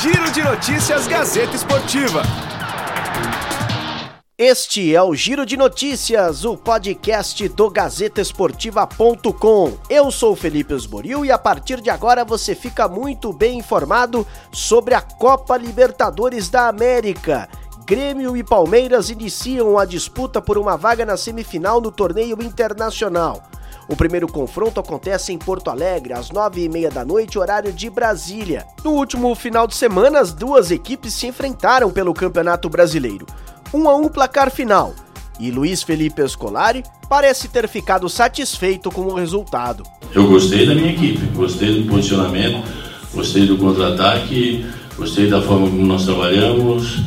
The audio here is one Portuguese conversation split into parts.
Giro de Notícias Gazeta Esportiva. Este é o Giro de Notícias, o podcast do GazetaEsportiva.com. Eu sou Felipe Osboril e a partir de agora você fica muito bem informado sobre a Copa Libertadores da América. Grêmio e Palmeiras iniciam a disputa por uma vaga na semifinal no torneio internacional. O primeiro confronto acontece em Porto Alegre, às nove e meia da noite, horário de Brasília. No último final de semana, as duas equipes se enfrentaram pelo Campeonato Brasileiro. Um a um placar final. E Luiz Felipe Escolari parece ter ficado satisfeito com o resultado. Eu gostei da minha equipe, gostei do posicionamento, gostei do contra-ataque, gostei da forma como nós trabalhamos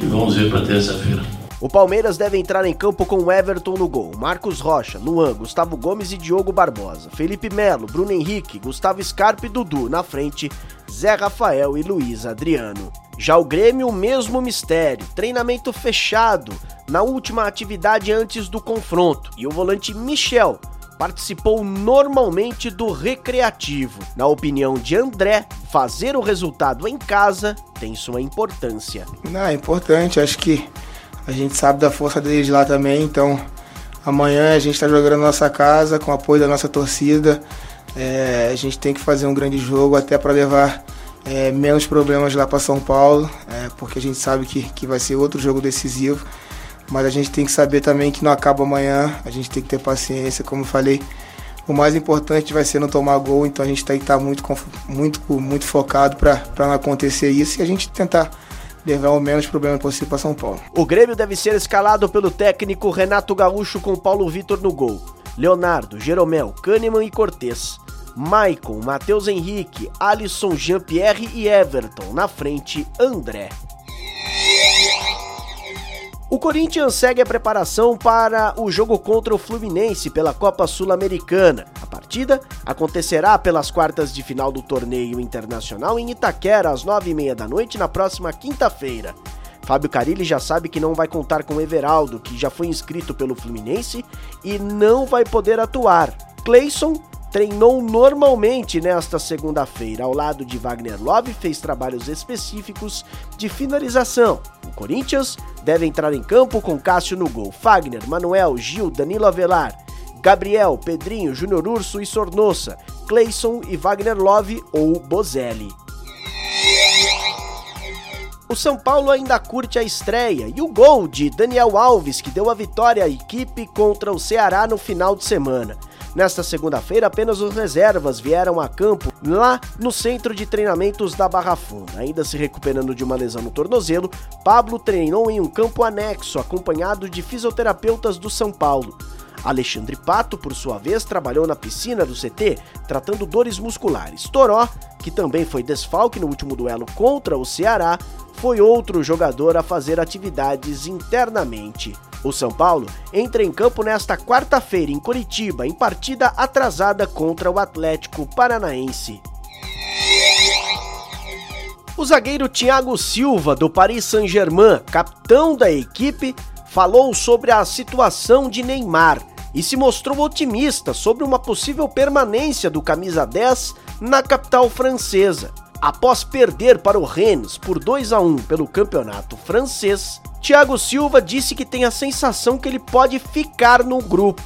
e vamos ver para terça-feira. O Palmeiras deve entrar em campo com Everton no gol, Marcos Rocha, Luan, Gustavo Gomes e Diogo Barbosa, Felipe Melo, Bruno Henrique, Gustavo Scarpe e Dudu na frente, Zé Rafael e Luiz Adriano. Já o Grêmio, o mesmo mistério, treinamento fechado na última atividade antes do confronto, e o volante Michel participou normalmente do recreativo. Na opinião de André, fazer o resultado em casa tem sua importância. Não, é importante, acho que a gente sabe da força deles lá também, então amanhã a gente está jogando na nossa casa com o apoio da nossa torcida. É, a gente tem que fazer um grande jogo até para levar é, menos problemas lá para São Paulo, é, porque a gente sabe que, que vai ser outro jogo decisivo. Mas a gente tem que saber também que não acaba amanhã, a gente tem que ter paciência, como eu falei. O mais importante vai ser não tomar gol, então a gente tem que estar muito, muito, muito focado para não acontecer isso e a gente tentar levar o menos problema possível para São Paulo. O Grêmio deve ser escalado pelo técnico Renato Gaúcho com Paulo Vitor no gol. Leonardo, Jeromel, Kahneman e Cortez. Maicon, Matheus Henrique, Alisson, Jean-Pierre e Everton. Na frente, André. O Corinthians segue a preparação para o jogo contra o Fluminense pela Copa Sul-Americana. A partida acontecerá pelas quartas de final do torneio internacional em Itaquera, às nove e meia da noite, na próxima quinta-feira. Fábio Carilli já sabe que não vai contar com Everaldo, que já foi inscrito pelo Fluminense e não vai poder atuar. Cleison treinou normalmente nesta segunda-feira. Ao lado de Wagner Love, fez trabalhos específicos de finalização. O Corinthians deve entrar em campo com Cássio no gol, Fagner, Manuel, Gil, Danilo Avelar, Gabriel, Pedrinho, Júnior Urso e Sornossa, Cleison e Wagner Love ou Bozelli. O São Paulo ainda curte a estreia e o gol de Daniel Alves, que deu a vitória à equipe contra o Ceará no final de semana. Nesta segunda-feira, apenas os reservas vieram a campo lá no centro de treinamentos da Barra Funda. Ainda se recuperando de uma lesão no tornozelo, Pablo treinou em um campo anexo, acompanhado de fisioterapeutas do São Paulo. Alexandre Pato, por sua vez, trabalhou na piscina do CT, tratando dores musculares. Toró, que também foi desfalque no último duelo contra o Ceará, foi outro jogador a fazer atividades internamente. O São Paulo entra em campo nesta quarta-feira em Curitiba, em partida atrasada contra o Atlético Paranaense. O zagueiro Thiago Silva, do Paris Saint-Germain, capitão da equipe, falou sobre a situação de Neymar e se mostrou otimista sobre uma possível permanência do camisa 10 na capital francesa. Após perder para o Rennes por 2 a 1 pelo campeonato francês, Thiago Silva disse que tem a sensação que ele pode ficar no grupo.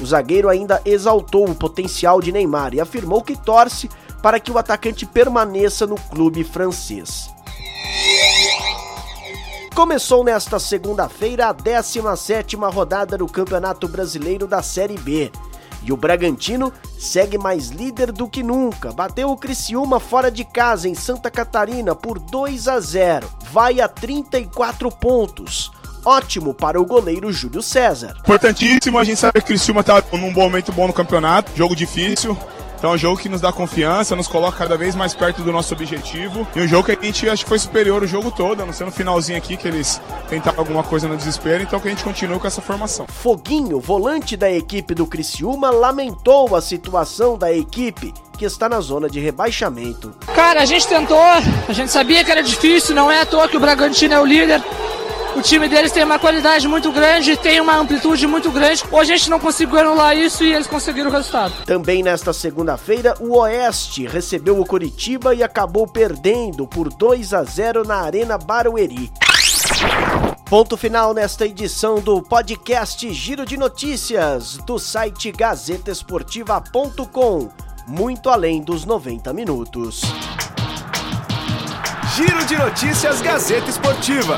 O zagueiro ainda exaltou o potencial de Neymar e afirmou que torce para que o atacante permaneça no clube francês. Começou nesta segunda-feira a 17ª rodada do Campeonato Brasileiro da Série B. E o Bragantino segue mais líder do que nunca. Bateu o Criciúma fora de casa em Santa Catarina por 2 a 0. Vai a 34 pontos. Ótimo para o goleiro Júlio César. Importantíssimo, a gente sabe que o Criciúma está num momento bom no campeonato, jogo difícil. Então é um jogo que nos dá confiança, nos coloca cada vez mais perto do nosso objetivo. E um jogo que a gente acho que foi superior o jogo todo, a não ser no finalzinho aqui que eles tentaram alguma coisa no desespero, então que a gente continue com essa formação. Foguinho, volante da equipe do Criciúma, lamentou a situação da equipe que está na zona de rebaixamento. Cara, a gente tentou, a gente sabia que era difícil, não é à toa que o Bragantino é o líder. O time deles tem uma qualidade muito grande, tem uma amplitude muito grande. Hoje a gente não conseguiu anular isso e eles conseguiram o resultado. Também nesta segunda-feira, o Oeste recebeu o Curitiba e acabou perdendo por 2 a 0 na Arena Barueri. Ponto final nesta edição do podcast Giro de Notícias do site gazetesportiva.com. Muito além dos 90 minutos. Giro de Notícias Gazeta Esportiva.